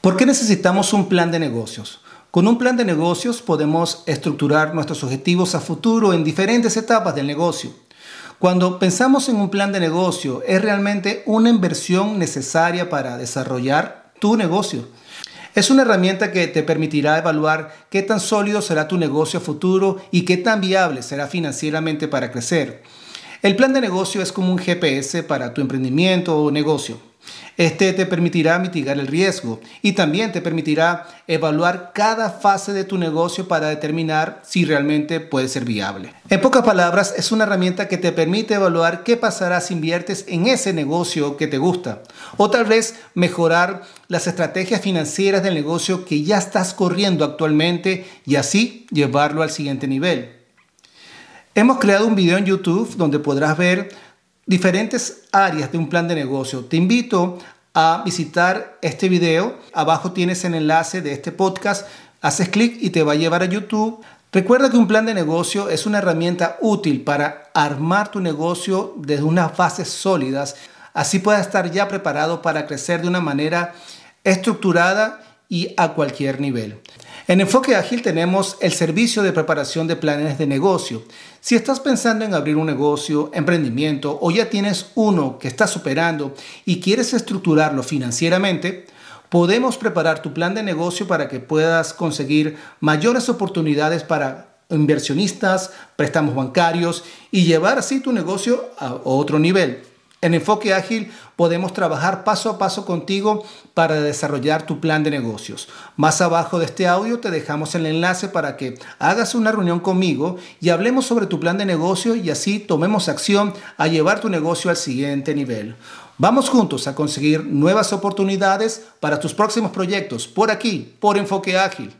¿Por qué necesitamos un plan de negocios? Con un plan de negocios podemos estructurar nuestros objetivos a futuro en diferentes etapas del negocio. Cuando pensamos en un plan de negocio, es realmente una inversión necesaria para desarrollar tu negocio. Es una herramienta que te permitirá evaluar qué tan sólido será tu negocio a futuro y qué tan viable será financieramente para crecer. El plan de negocio es como un GPS para tu emprendimiento o negocio. Este te permitirá mitigar el riesgo y también te permitirá evaluar cada fase de tu negocio para determinar si realmente puede ser viable. En pocas palabras, es una herramienta que te permite evaluar qué pasará si inviertes en ese negocio que te gusta o tal vez mejorar las estrategias financieras del negocio que ya estás corriendo actualmente y así llevarlo al siguiente nivel. Hemos creado un video en YouTube donde podrás ver diferentes áreas de un plan de negocio. Te invito a visitar este video. Abajo tienes el enlace de este podcast. Haces clic y te va a llevar a YouTube. Recuerda que un plan de negocio es una herramienta útil para armar tu negocio desde unas bases sólidas. Así puedas estar ya preparado para crecer de una manera estructurada y a cualquier nivel. En Enfoque Ágil tenemos el servicio de preparación de planes de negocio. Si estás pensando en abrir un negocio, emprendimiento o ya tienes uno que estás superando y quieres estructurarlo financieramente, podemos preparar tu plan de negocio para que puedas conseguir mayores oportunidades para inversionistas, préstamos bancarios y llevar así tu negocio a otro nivel. En Enfoque Ágil podemos trabajar paso a paso contigo para desarrollar tu plan de negocios. Más abajo de este audio te dejamos el enlace para que hagas una reunión conmigo y hablemos sobre tu plan de negocio y así tomemos acción a llevar tu negocio al siguiente nivel. Vamos juntos a conseguir nuevas oportunidades para tus próximos proyectos por aquí, por Enfoque Ágil.